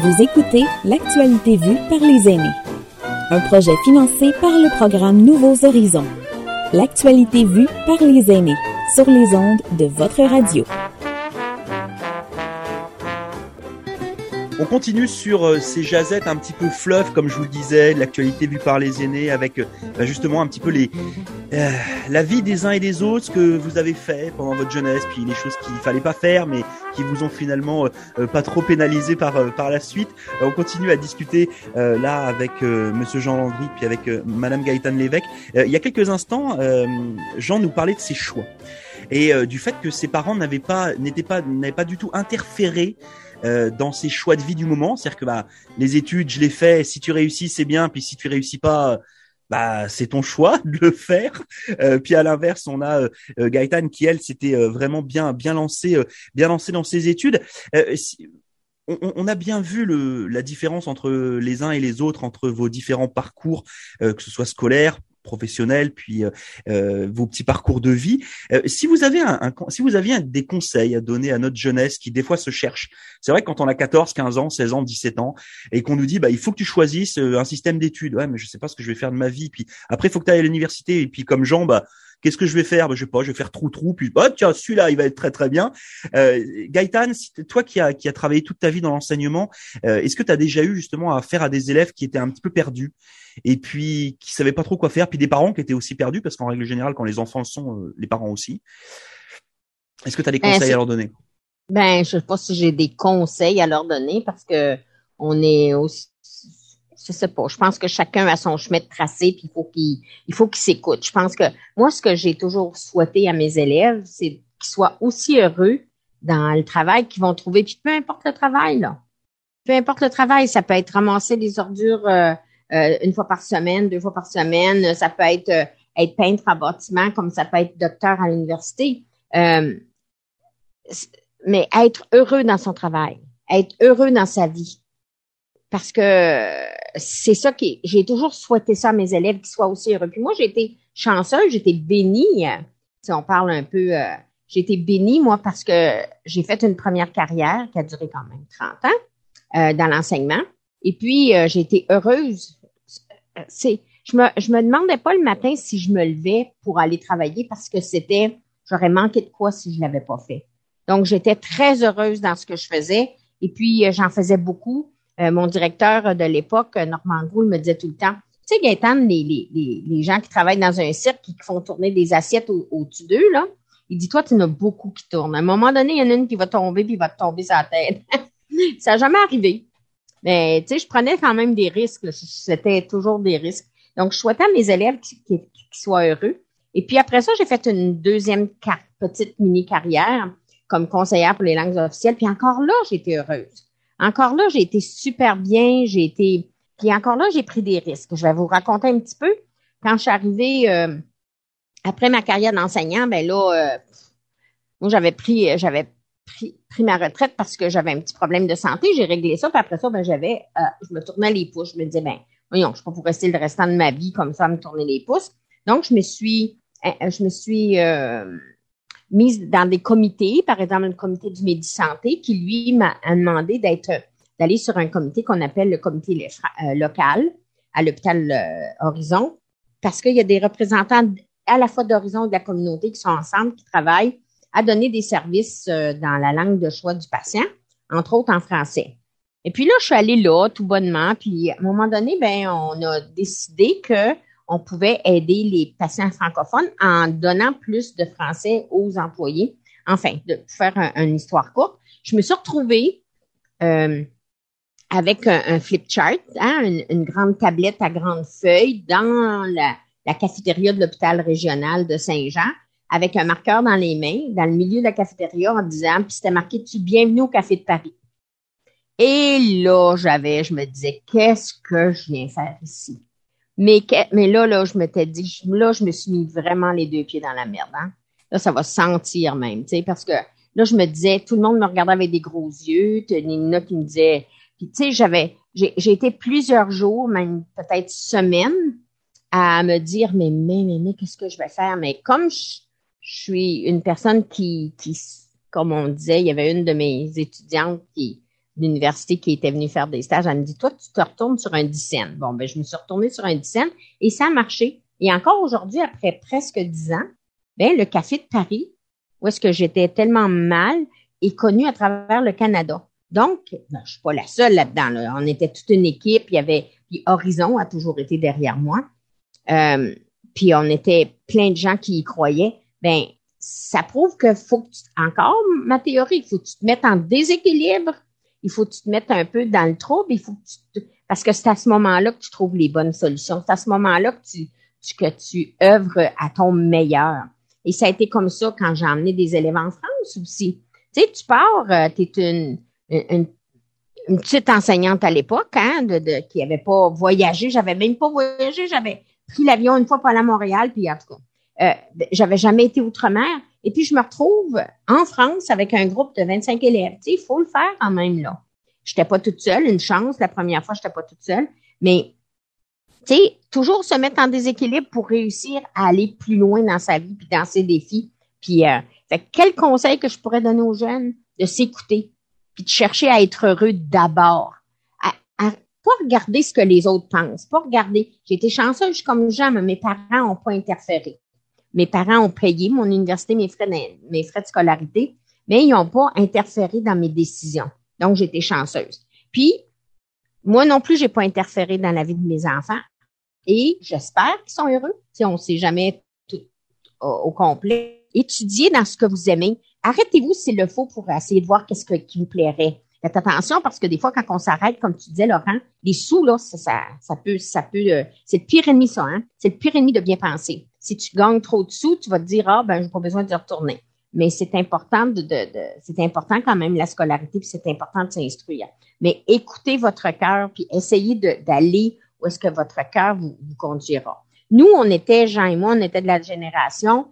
Vous écoutez L'actualité vue par les aînés. Un projet financé par le programme Nouveaux Horizons. L'actualité vue par les aînés sur les ondes de votre radio. On continue sur euh, ces jazettes un petit peu fluff, comme je vous le disais, l'actualité vue par les aînés, avec euh, bah, justement un petit peu les euh, la vie des uns et des autres, ce que vous avez fait pendant votre jeunesse, puis les choses qu'il fallait pas faire, mais qui vous ont finalement pas trop pénalisé par par la suite. on continue à discuter là avec Monsieur Jean Landry, puis avec Madame Gaëtane Lévesque. il y a quelques instants, Jean nous parlait de ses choix et du fait que ses parents n'avaient pas n'étaient pas n'avaient pas du tout interféré euh, dans ses choix de vie du moment. C'est-à-dire que bah, les études, je les fais. Si tu réussis, c'est bien. Puis si tu réussis pas, bah c'est ton choix de le faire. Euh, puis à l'inverse, on a euh, Gaëtan qui elle s'était euh, vraiment bien bien lancé bien lancé dans ses études. On, a bien vu la différence entre les uns et les autres, entre vos différents parcours, que ce soit scolaire, professionnel, puis euh, euh, vos petits parcours de vie. Euh, si vous avez un, si vous aviez des conseils à donner à notre jeunesse qui des fois se cherche, c'est vrai que quand on a 14, 15 ans, 16 ans, 17 ans, et qu'on nous dit bah il faut que tu choisisses un système d'études, ouais mais je sais pas ce que je vais faire de ma vie, puis après il faut que tu ailles à l'université, et puis comme Jean bah Qu'est-ce que je vais faire? Bah, Je sais pas, je vais faire trou trou, puis oh, tiens, celui-là, il va être très très bien. Euh, Gaëtan, toi qui as qui a travaillé toute ta vie dans l'enseignement, est-ce que tu as déjà eu justement à faire à des élèves qui étaient un petit peu perdus et puis qui savaient pas trop quoi faire, puis des parents qui étaient aussi perdus? Parce qu'en règle générale, quand les enfants sont, euh, les parents aussi. Est-ce que tu as des ben, conseils à leur donner? Ben, je sais pas si j'ai des conseils à leur donner parce que on est aussi je pense que chacun a son chemin tracé, puis il faut qu'il s'écoute. Je pense que moi, ce que j'ai toujours souhaité à mes élèves, c'est qu'ils soient aussi heureux dans le travail qu'ils vont trouver. Puis peu importe le travail, là. Peu importe le travail, ça peut être ramasser les ordures euh, euh, une fois par semaine, deux fois par semaine. Ça peut être euh, être peintre en bâtiment, comme ça peut être docteur à l'université. Mais être heureux dans son travail, être heureux dans sa vie. Parce que c'est ça qui j'ai toujours souhaité ça à mes élèves qu'ils soient aussi heureux. Puis moi, j'ai été chanceuse, j'étais bénie. Si on parle un peu, j'ai été bénie, moi, parce que j'ai fait une première carrière qui a duré quand même 30 ans dans l'enseignement. Et puis, j'ai été heureuse c'est, je me, je me demandais pas le matin si je me levais pour aller travailler parce que c'était, j'aurais manqué de quoi si je l'avais pas fait. Donc, j'étais très heureuse dans ce que je faisais. Et puis, euh, j'en faisais beaucoup. Euh, mon directeur de l'époque, Normand Gould, me disait tout le temps, tu sais, Gaëtan, les, gens qui travaillent dans un cirque qui font tourner des assiettes au-dessus d'eux, là, il dit, toi, tu en as beaucoup qui tournent. À un moment donné, il y en a une qui va tomber, puis va te tomber sa tête. ça n'a jamais arrivé. Mais tu sais, je prenais quand même des risques. C'était toujours des risques. Donc, je souhaitais à mes élèves qu'ils soient heureux. Et puis après ça, j'ai fait une deuxième petite mini-carrière comme conseillère pour les langues officielles. Puis encore là, j'étais heureuse. Encore là, j'ai été super bien. J'ai été. Puis encore là, j'ai pris des risques. Je vais vous raconter un petit peu. Quand je suis arrivée euh, après ma carrière d'enseignant, ben là, euh, moi j'avais pris, j'avais pris, ma retraite parce que j'avais un petit problème de santé. J'ai réglé ça. Puis après ça, ben, j'avais, euh, je me tournais les pouces. Je me disais, ben, voyons, je ne suis pas pour rester le restant de ma vie comme ça à me tourner les pouces. Donc, je me suis, euh, je me suis euh, mise dans des comités, par exemple le comité du Médisanté, qui lui m'a demandé d'être, d'aller sur un comité qu'on appelle le comité local à l'hôpital Horizon, parce qu'il y a des représentants à la fois d'Horizon et de la communauté qui sont ensemble, qui travaillent à donner des services euh, dans la langue de choix du patient, entre autres en français. Et puis là, je suis allée là tout bonnement, puis à un moment donné, ben, on a décidé que on pouvait aider les patients francophones en donnant plus de français aux employés. Enfin, de faire une histoire courte, je me suis retrouvée euh, avec un, flip chart, hein, une, grande tablette à grande feuille dans la, cafétéria de l'hôpital régional de Saint-Jean avec un marqueur dans les mains, dans le milieu de la cafétéria, en disant, puis c'était marqué tu bienvenue au Café de Paris. Et là, j'avais, je me disais, qu'est-ce que je viens faire ici? Mais, mais là, là, je m'étais dit, là, je me suis mis vraiment les deux pieds dans la merde. Hein? Là, ça va sentir même, tu sais, parce que là, je me disais, tout le monde me regardait avec des gros yeux. Nina qui me disait, puis tu sais, j'avais, j'ai été plusieurs jours, même peut-être semaines, à me dire, mais, mais, mais, mais, qu'est-ce que je vais faire? Mais comme je, je suis une personne qui, qui, comme on disait, il y avait une de mes étudiantes qui l'université qui était venue faire des stages, elle me dit, toi, tu te retournes sur un dixaine. Bon, ben, je me suis retournée sur un dixaine et ça a marché. Et encore aujourd'hui, après presque dix ans, ben, le Café de Paris, où est-ce que j'étais tellement mal, est connu à travers le Canada. Donc, ben, je suis pas la seule là-dedans. On était toute une équipe. Il y avait, puis Horizon a toujours été derrière moi. Euh, puis on était plein de gens qui y croyaient. Ben, ça prouve que faut que tu, encore ma théorie, il faut que tu te mettes en déséquilibre il faut que tu te mettes un peu dans le trouble, il faut que tu parce que c'est à ce moment-là que tu trouves les bonnes solutions. C'est à ce moment-là que tu, tu œuvres à ton meilleur. Et ça a été comme ça quand j'ai emmené des élèves en France aussi. Tu sais, tu pars, euh, tu es une, petite enseignante à l'époque, hein, qui avait pas voyagé. J'avais même pas voyagé. J'avais pris l'avion une fois pour aller à Montréal, puis en tout cas, euh, j'avais jamais été outre-mer. Et puis, je me retrouve en France avec un groupe de 25 élèves. Tu sais, il faut le faire quand même, là. Je n'étais pas toute seule, une chance. La première fois, je n'étais pas toute seule. Mais, tu sais, toujours se mettre en déséquilibre pour réussir à aller plus loin dans sa vie puis dans ses défis. Puis, euh, quel conseil que je pourrais donner aux jeunes? De s'écouter puis de chercher à être heureux d'abord? À, à, pas regarder ce que les autres pensent, pas regarder. J'ai été chanceuse comme mais mes parents n'ont pas interféré. Mes parents ont payé mon université, mes frais, de, mes frais de scolarité, mais ils n'ont pas interféré dans mes décisions. Donc, j'étais chanceuse. Puis, moi non plus, j'ai pas interféré dans la vie de mes enfants. Et j'espère qu'ils sont heureux. Si on ne sait jamais tout au, complet. Étudiez dans ce que vous aimez. Arrêtez-vous s'il le faut pour essayer de voir qu'est-ce qui vous plairait. Faites attention parce que des fois, quand on s'arrête, comme tu disais, Laurent, les sous, là, ça, ça, peut, ça peut, euh, c'est le pire ennemi, ça, hein? C'est le pire ennemi de bien penser. Si tu gagnes trop de sous, tu vas te dire, ah, ben, j'ai pas besoin de retourner. Mais c'est important de, de, c'est important quand même la scolarité, puis c'est important de s'instruire. Mais écoutez votre cœur, puis essayez d'aller où est-ce que votre cœur vous, vous conduira. Nous, on était, Jean et moi, on était de la génération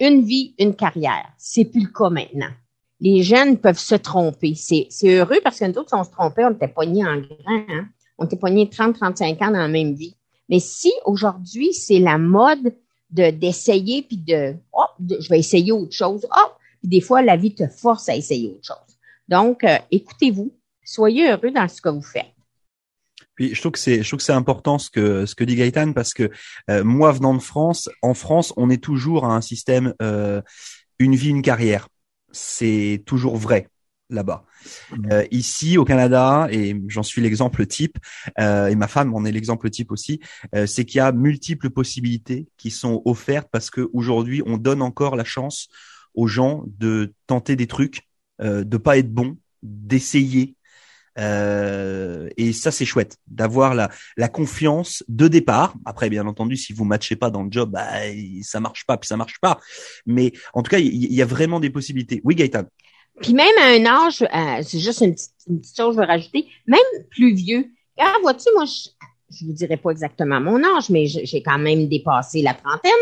une vie, une carrière. C'est plus le cas maintenant. Les jeunes peuvent se tromper. C'est heureux parce que nous autres, si on se trompait, on était en grand. Hein? On était pognés 30, 35 ans dans la même vie. Mais si aujourd'hui, c'est la mode de d'essayer puis de, oh, je vais essayer autre chose. Oh, puis des fois la vie te force à essayer autre chose. Donc euh, écoutez-vous, soyez heureux dans ce que vous faites. Puis je trouve que c'est je trouve que c'est important ce que ce que dit Gaëtan parce que euh, moi venant de France, en France, on est toujours à un système euh, une vie une carrière. C'est toujours vrai là-bas. Euh, ici au Canada, et j'en suis l'exemple type, euh, et ma femme en est l'exemple type aussi, euh, c'est qu'il y a multiples possibilités qui sont offertes parce qu'aujourd'hui on donne encore la chance aux gens de tenter des trucs, euh, de pas être bon, d'essayer. Euh, et ça c'est chouette d'avoir la, la confiance de départ. Après bien entendu si vous matchez pas dans le job, bah, ça marche pas puis ça marche pas. Mais en tout cas il y, y, a vraiment des possibilités. Oui Gaëtan? Puis même à un âge, euh, c'est juste une petite, une petite, chose que je veux rajouter, même plus vieux. Ah, vois-tu, moi, je, je vous dirais pas exactement mon âge, mais j'ai quand même dépassé la trentaine.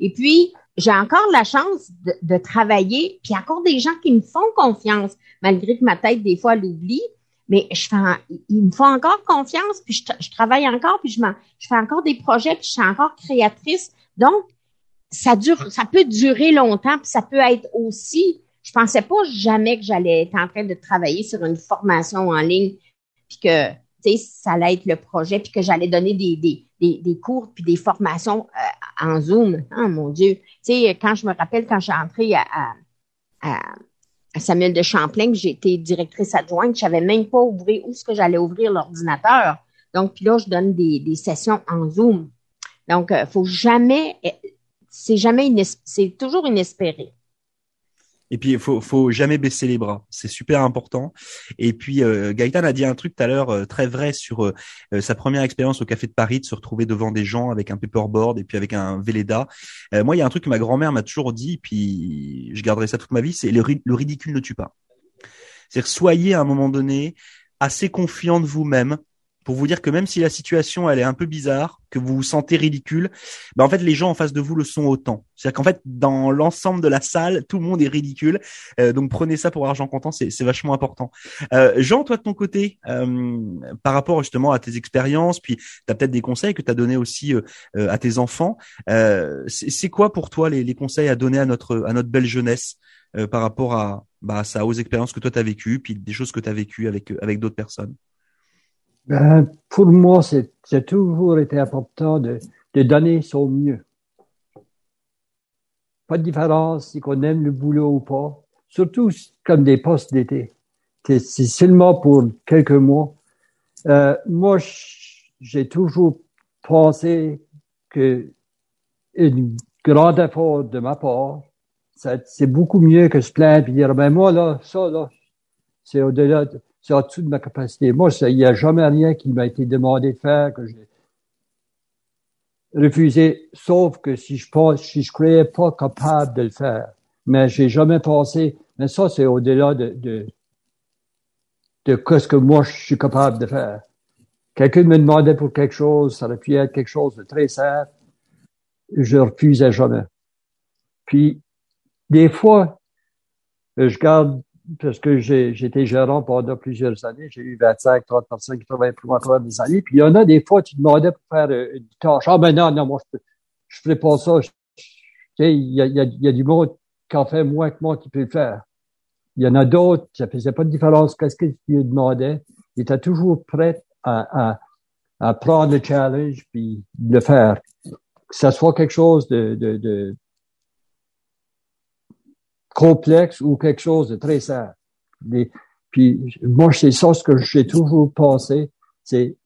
Et puis, j'ai encore la chance de, de, travailler, puis encore des gens qui me font confiance, malgré que ma tête, des fois, l'oublie. Mais je fais, ils me font encore confiance, puis je, je travaille encore, puis je, je fais encore des projets, puis je suis encore créatrice. Donc, ça dure, ça peut durer longtemps, puis ça peut être aussi je pensais pas jamais que j'allais être en train de travailler sur une formation en ligne, puis que ça allait être le projet, puis que j'allais donner des, des, des, cours puis des formations euh, en Zoom. Oh mon Dieu. Tu sais, quand je me rappelle quand j'ai entré à, à, à, Samuel de Champlain, que j'étais directrice adjointe, je savais même pas ouvrir où est-ce que j'allais ouvrir l'ordinateur. Donc, puis là, je donne des, des sessions en Zoom. Donc, euh, faut jamais, c'est jamais, c'est toujours inespéré. Et puis, il faut, faut jamais baisser les bras. C'est super important. Et puis, euh, Gaëtan a dit un truc tout à l'heure euh, très vrai sur euh, euh, sa première expérience au Café de Paris, de se retrouver devant des gens avec un paperboard et puis avec un Véleda. Euh, moi, il y a un truc que ma grand-mère m'a toujours dit, puis je garderai ça toute ma vie, c'est le, le ridicule ne tue pas. C'est-à-dire, soyez à un moment donné assez confiant de vous-même pour vous dire que même si la situation elle est un peu bizarre, que vous vous sentez ridicule, ben en fait les gens en face de vous le sont autant. C'est-à-dire qu'en fait dans l'ensemble de la salle, tout le monde est ridicule. Euh, donc prenez ça pour argent comptant, c'est, vachement important. Euh, Jean, toi de ton côté, euh, par rapport justement à tes expériences, puis tu as peut-être des conseils que tu as donné aussi euh, euh, à tes enfants. Euh, c'est, quoi pour toi les, les, conseils à donner à notre à notre belle jeunesse par rapport à, bah, ça aux expériences que toi tu vécues, puis des choses que tu as vécues avec, avec d'autres personnes? Ben, Pour moi, c'est toujours été important de, de donner son mieux. Pas de différence si on aime le boulot ou pas, surtout comme des postes d'été. C'est seulement pour quelques mois. Euh, moi, j'ai toujours pensé que une grand effort de ma part, c'est beaucoup mieux que se plaindre et dire, ben moi, là, ça, là, c'est au-delà, c'est au-dessus de ma capacité. Moi, il n'y a jamais rien qui m'a été demandé de faire que j'ai refusé, sauf que si je pense, si je croyais pas capable de le faire. Mais j'ai jamais pensé, mais ça, c'est au-delà de, de, de ce que moi, je suis capable de faire. Quelqu'un me demandait pour quelque chose, ça aurait pu être quelque chose de très simple. Je refusais jamais. Puis, des fois, je garde, parce que j'ai, j'étais gérant pendant plusieurs années, j'ai eu 25, 30 personnes qui travaillaient pour moi pendant des années, puis il y en a des fois, tu demandais pour faire euh, une tâche. Ah, ben non, non, moi, je, ferai pas ça. Tu sais, il y a, y a du monde qui en fait moins que moi qui peut le faire. Il y en a d'autres, ça faisait pas de différence qu'est-ce que tu lui demandais. Il était toujours prêt à, à, à prendre le challenge puis le faire. Que ça soit quelque chose de, de, de complexe ou quelque chose de très simple. puis moi, c'est ça ce que j'ai toujours pensé, c'est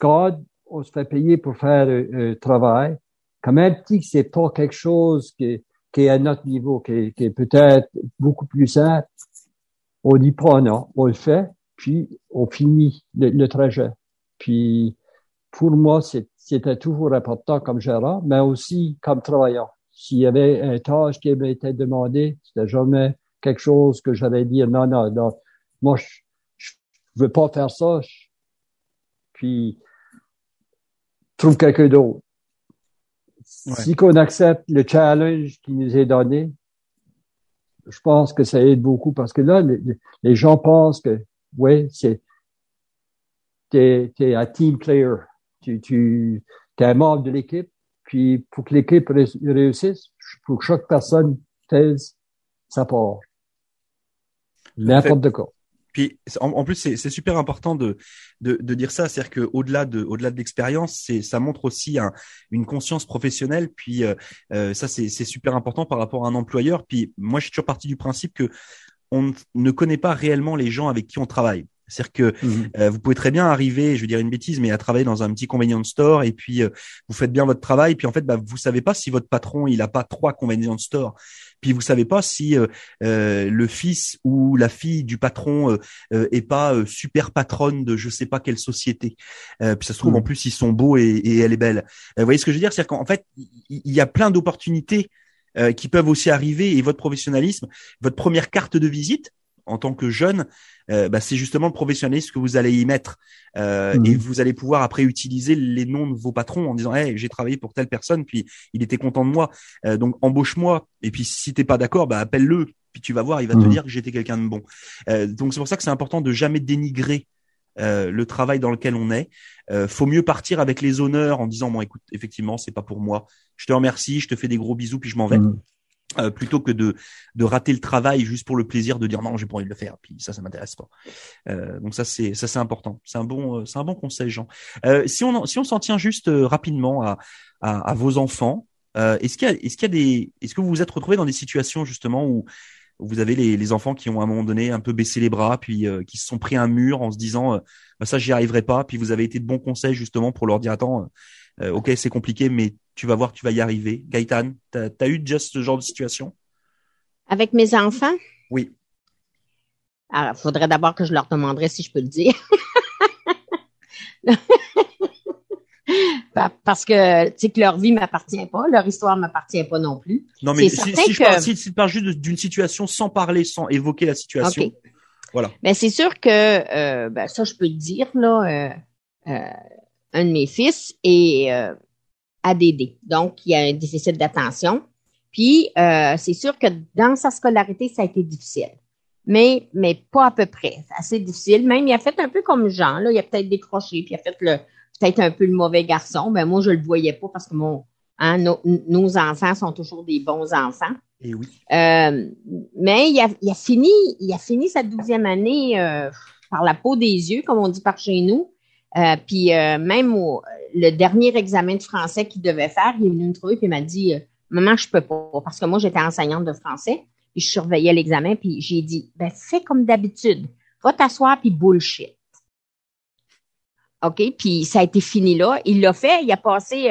quand on se fait payer pour faire un, travail, quand même que c'est pas quelque chose qui, qui est à notre niveau, qui, qui est peut-être beaucoup plus simple, on dit pas non, on le fait, puis on finit le, trajet. Puis pour moi, c'était toujours important comme gérant, mais aussi comme travailleur. S'il y avait un tâche qui été demandé, c'était jamais quelque chose que j'allais dire non, non, non. Moi, je, je veux pas faire ça. puis trouve quelqu'un d'autre. Si qu'on accepte le challenge qui nous est donné, je pense que ça aide beaucoup parce que là, les, gens pensent que, ouais, c'est, t'es, t'es un team player. Tu, tu, t'es un membre de l'équipe. Puis, pour que l'équipe réussisse, pour que chaque personne taise sa part. N'importe quoi. Puis en, plus c'est super important de, de, de dire ça, c'est-à-dire que au-delà de au-delà de l'expérience, c'est ça montre aussi un, une conscience professionnelle. Puis euh, euh, ça c'est super important par rapport à un employeur. Puis moi je suis toujours parti du principe que on ne connaît pas réellement les gens avec qui on travaille. C'est-à-dire que mmh euh, vous pouvez très bien arriver, je vais dire une bêtise, mais à travailler dans un petit convenience store et puis euh, vous faites bien votre travail, puis en fait, bah, vous savez pas si votre patron il a pas trois convenience store, puis vous savez pas si euh, le fils ou la fille du patron est pas super patronne de je sais pas quelle société. puis ça se trouve en mmh. plus ils sont beaux et, et elle est belle. vous voyez ce que je veux dire? C'est-à-dire qu'en fait, il y, a plein d'opportunités qui peuvent aussi arriver et votre professionnalisme, votre première carte de visite en tant que jeune, euh, bah, c'est justement le professionnalisme que vous allez y mettre euh, et mhm. vous allez pouvoir après utiliser les noms de vos patrons en disant hey, j'ai travaillé pour telle personne puis il était content de moi euh, donc embauche-moi et puis si t'es pas d'accord bah appelle-le puis tu vas voir il va te mhm. dire que j'étais quelqu'un de bon donc c'est pour ça que c'est important de jamais dénigrer le travail dans lequel on est. faut mieux partir avec les honneurs en disant bon écoute effectivement c'est pas pour moi. Je te remercie, je te fais des gros bisous puis je m'en vais. Mhm. Euh, plutôt que de, de rater le travail juste pour le plaisir de dire non j'ai pas envie de le faire puis ça ça m'intéresse pas. Euh, donc ça c'est ça c'est important. C'est un bon euh, c'est un bon conseil Jean. Euh, si on si on s'en tient juste euh, rapidement à, à, à vos enfants est-ce qu'il y a est-ce qu'il y a des est-ce que vous vous êtes retrouvés dans des situations justement où vous avez les, les enfants qui ont à un moment donné un peu baissé les bras puis qui se sont pris un mur en se disant bah, ça j'y arriverai pas puis vous avez été de bons conseils justement pour leur dire attends ok c'est compliqué mais tu vas voir, tu vas y arriver. Gaëtan, tu as, eu déjà ce genre de situation? Avec mes enfants? Oui. Alors, il faudrait d'abord que je leur demanderais si je peux le dire. Parce que, tu sais, que leur vie m'appartient pas, leur histoire m'appartient pas non plus. Non, mais si, si, je parle, juste d'une situation sans parler, sans évoquer la situation. Voilà. Mais c'est sûr que, euh, ben, ça, je peux le dire, là, euh, euh, un de mes fils est, ADD. Donc, il y a un déficit d'attention. Puis, euh, c'est sûr que dans sa scolarité, ça a été difficile. Mais, mais pas à peu près. Assez difficile. Même, il a fait un peu comme Jean, là. Il a peut-être décroché, puis il a fait le, peut-être un peu le mauvais garçon. Mais moi, je le voyais pas parce que mon, Hein, nos, enfants sont toujours des bons enfants. Et eh oui. Euh, mais il a, il a, fini, il a fini sa douzième année euh, par la peau des yeux, comme on dit par chez nous. Euh, puis même au, le dernier examen de français qu'il devait faire, il est venu me trouver et il m'a dit Maman, je peux pas, parce que moi, j'étais enseignante de français, puis je surveillais l'examen, puis j'ai dit ben, fais comme d'habitude. Va t'asseoir puis bullshit. OK? Puis ça a été fini là. Il l'a fait, il a passé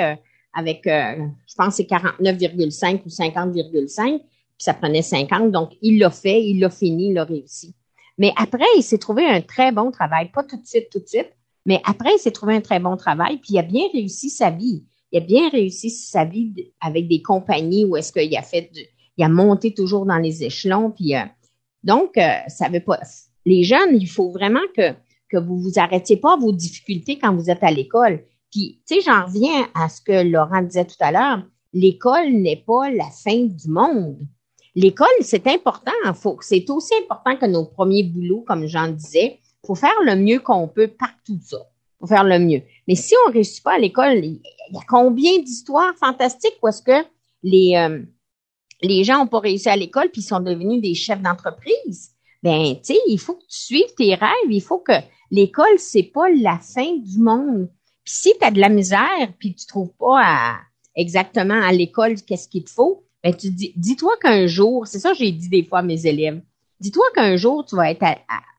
avec, euh, je pense, c'est 49,5 ou 50,5, puis ça prenait 50. Donc, il l'a fait, il l'a fini, il l'a réussi. Mais après, il s'est trouvé un très bon travail, pas tout de suite, tout de suite, mais après, il s'est trouvé un très bon travail, puis il a bien réussi sa vie. Il a bien réussi sa vie avec des compagnies où est-ce qu'il a fait, il a monté toujours dans les échelons, puis euh, donc, euh, ça veut pas. Les jeunes, il faut vraiment que que vous vous arrêtiez pas vos difficultés quand vous êtes à l'école. Puis, tu sais, j'en reviens à ce que Laurent disait tout à l'heure. L'école n'est pas la fin du monde. L'école, c'est important. c'est aussi important que nos premiers boulots, comme j'en disais. Faut faire le mieux qu'on peut partout ça. faut faire le mieux. Mais si on ne réussit pas à l'école, il y a combien d'histoires fantastiques où que les, euh, les gens n'ont pas réussi à l'école puis sont devenus des chefs d'entreprise? Ben, tu sais, il faut que tu suives tes rêves. Il faut que l'école, c'est pas la fin du monde. Puis si tu as de la misère, puis tu trouves pas exactement à l'école qu'est-ce qu'il te faut, ben tu dis, dis-toi qu'un jour, c'est ça que j'ai dit des fois à mes élèves, dis-toi qu'un jour tu vas être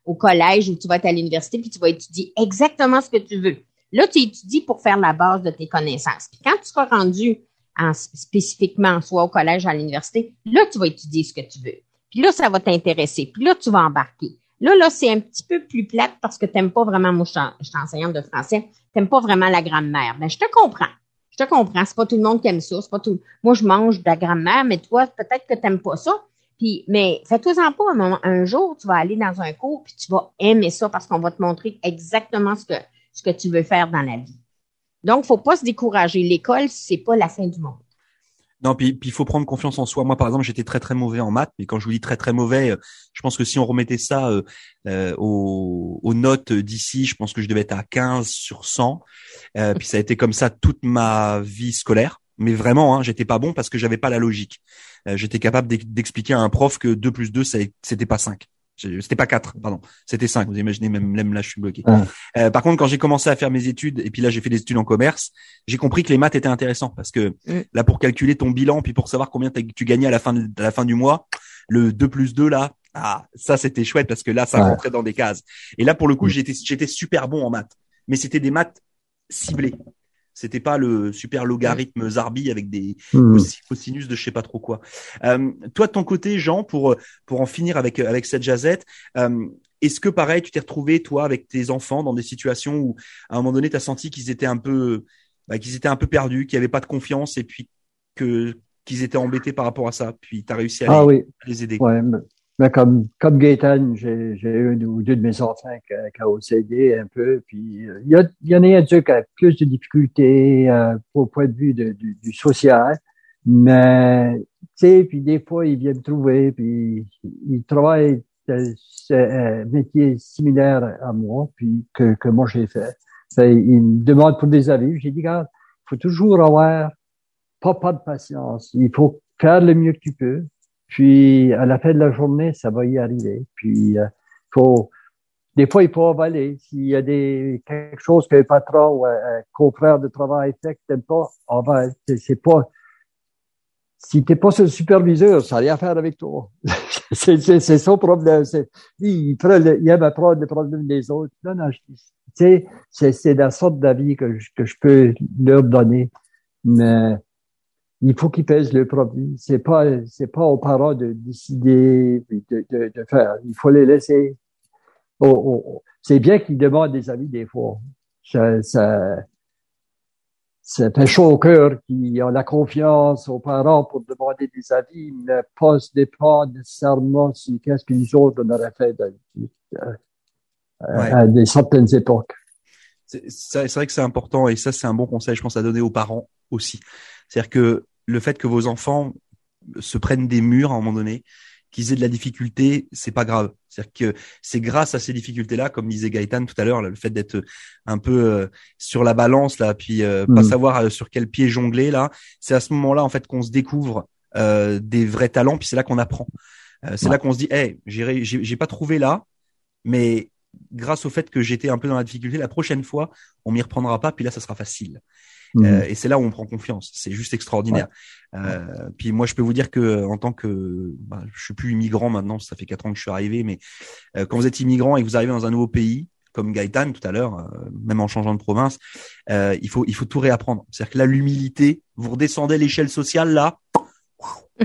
au collège ou tu vas être à l'université puis tu vas étudier exactement ce que tu veux. Là, tu étudies pour faire la base de tes connaissances. Puis quand tu seras rendu en, spécifiquement, soit au collège à l'université, là, tu vas étudier ce que tu veux. Puis là, ça va t'intéresser. Puis là, tu vas embarquer. Là, là, c'est un petit peu plus plate parce que tu n'aimes pas vraiment, moi, je suis enseignante de français, tu n'aimes pas vraiment la grammaire. Ben, je te comprends. Je te comprends. C'est pas tout le monde qui aime ça. C'est pas tout. Moi, je mange de la grammaire, mais toi, peut-être que tu n'aimes pas ça. Puis, mais fais-toi-en pas un moment. Un jour, tu vas aller dans un cours puis tu vas aimer ça parce qu'on va te montrer exactement ce que, ce que tu veux faire dans la vie. Donc, faut pas se décourager. L'école, c'est pas la fin du monde. Non, puis il faut prendre confiance en soi. Moi, par exemple, j'étais très très mauvais en maths, mais quand je vous dis très très mauvais, euh, je pense que si on remettait ça euh, euh aux, notes d'ici, je pense que je devais être à 15 sur 100. Euh, puis ça a été comme ça toute ma vie scolaire. Mais vraiment, hein, j'étais pas bon parce que j'avais pas la logique. Euh, j'étais capable d'expliquer à un prof que 2 plus 2, c'était pas 5. C'était pas 4, pardon. C'était 5. Vous imaginez, même, même là, je suis bloqué. Euh, par contre, quand j'ai commencé à faire mes études, et puis là, j'ai fait des études en commerce, j'ai compris que les maths étaient intéressants parce que mm. là, pour calculer ton bilan, puis pour savoir combien tu gagnais à la fin de, à la fin du mois, le 2 plus 2, là, ah, ça, c'était chouette parce que là, ça rentrait dans des cases. Et là, pour le coup, mm. j'étais, j'étais super bon en maths. Mais c'était des maths ciblées. C'était pas le super logarithme Zarbi avec des mmh. cosinus de je sais pas trop quoi. Euh, toi de ton côté, Jean, pour pour en finir avec avec cette jazette, euh, est-ce que pareil, tu t'es retrouvé toi avec tes enfants dans des situations où à un moment donné, tu as senti qu'ils étaient un peu bah, qu'ils étaient un peu perdus, qu'ils avaient pas de confiance et puis que qu'ils étaient embêtés par rapport à ça, puis tu as réussi à, ah les, les aider? Ouais, mais comme, comme Gaëtan, j'ai, j'ai un ou deux de mes enfants qui, qui ont aidé un peu. Puis euh, il y, a, il y en a un qui a plus de difficultés euh, au point de vue de, du, du, social. Mais, tu sais, puis des fois, ils viennent me trouver, puis ils travaillent euh, un métier similaire à moi, puis que, que moi j'ai fait. ils me demandent pour des avis. J'ai dit, regarde, il faut toujours avoir pas, pas de patience. Il faut faire le mieux que tu peux puis, à la fin de la journée, ça va y arriver. Puis, euh, faut, des fois, il faut avaler. S'il y a des, quelque chose que le patron ou un confrère de travail fait que t'aimes pas, avale. C'est pas, si t'es pas le superviseur, ça n'a rien à faire avec toi. c'est son problème. Il, il aime apprendre les problèmes des autres. Non, non, c'est la sorte d'avis que je, que je peux leur donner. Mais il faut qu'ils pèsent le produit. C'est pas, c'est pas aux parents de décider, de, de, de faire. Il faut les laisser. Oh, oh, oh. C'est bien qu'ils demandent des avis des fois. Ça, ça, ça fait chaud au cœur qu'ils ont la confiance aux parents pour demander des avis, mais pas se nécessairement si qu'est-ce que les autres auraient fait à des certaines époques. C'est vrai que c'est important et ça c'est un bon conseil je pense à donner aux parents aussi. C'est-à-dire que le fait que vos enfants se prennent des murs à un moment donné, qu'ils aient de la difficulté, c'est pas grave. C'est-à-dire que c'est grâce à ces difficultés-là, comme disait Gaëtan tout à l'heure, le fait d'être un peu euh, sur la balance là, puis euh, pas Mm. savoir euh, sur quel pied jongler là, c'est à ce moment-là en fait qu'on se découvre euh, des vrais talents, puis c'est là qu'on apprend. Euh, c'est Ouais. là qu'on se dit, hey, j'ai j'ai pas trouvé là, mais grâce au fait que j'étais un peu dans la difficulté, la prochaine fois, on m'y reprendra pas, puis là, ça sera facile. Mhm. Euh, et c'est là où on prend confiance. C'est juste extraordinaire. Euh, puis moi, je peux vous dire que en tant que, bah, je suis plus immigrant maintenant, ça fait quatre ans que je suis arrivé, mais euh, quand vous êtes immigrant et que vous arrivez dans un nouveau pays, comme Gaëtan tout à l'heure, euh, même en changeant de province, euh, il faut il faut tout réapprendre. C'est-à-dire que là, l'humilité, vous redescendez l'échelle sociale là,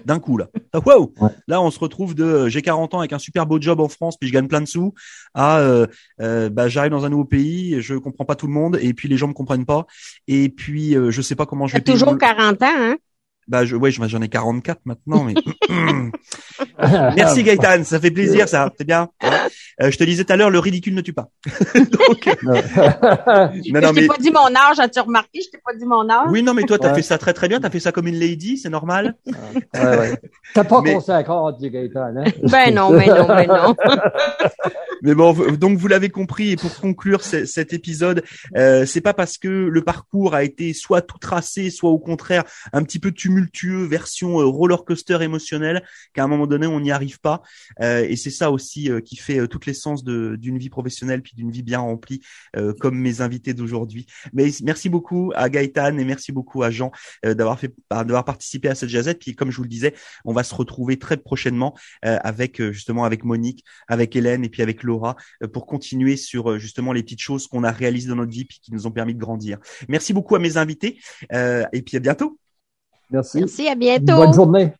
d'un coup là. Wow Ouais. Là, on se retrouve de euh, j'ai 40 ans avec un super beau job en France, puis je gagne plein de sous, à euh, euh, bah, j'arrive dans un nouveau pays, je comprends pas tout le monde, et puis les gens me comprennent pas, et puis euh, je sais pas comment je vais T'as payer toujours mon- 40 ans, hein? Bah, je, ouais, j'en ai 44 maintenant, mais merci Gaëtan, ça fait plaisir, ça, c'est bien. Euh, je te disais tout à l'heure, le ridicule ne tue pas. Donc, euh, non, je t'ai mais pas dit mon âge, as-tu remarqué? Je t'ai pas dit mon âge. oui, non, mais toi, t'as Ouais. fait ça très très bien, t'as fait ça comme une lady, c'est normal. Ouais, ouais. T'as pas Mais- conséquent, dit Gaëtan, hein? Ben non, ben non, ben non. Mais bon, donc vous l'avez compris, et pour conclure ce- cet épisode, euh, c'est pas parce que le parcours a été soit tout tracé, soit au contraire un petit peu tumultueux, version euh, roller coaster émotionnel, qu'à un moment donné on n'y arrive pas. Euh, et c'est ça aussi euh, qui fait euh, toute l'essence de- d'une vie professionnelle puis d'une vie bien remplie, euh, comme mes invités d'aujourd'hui. Mais merci beaucoup à Gaëtan et merci beaucoup à Jean euh, d'avoir fait, d'avoir participé à cette jazette. Puis comme je vous le disais, on va se retrouver très prochainement euh, avec justement avec Monique, avec Hélène et puis avec Laura euh, pour continuer sur justement les petites choses qu'on a réalisées dans notre vie puis qui nous ont permis de grandir. Merci beaucoup à mes invités euh, et puis à bientôt. Merci. Merci, à bientôt. Bonne journée.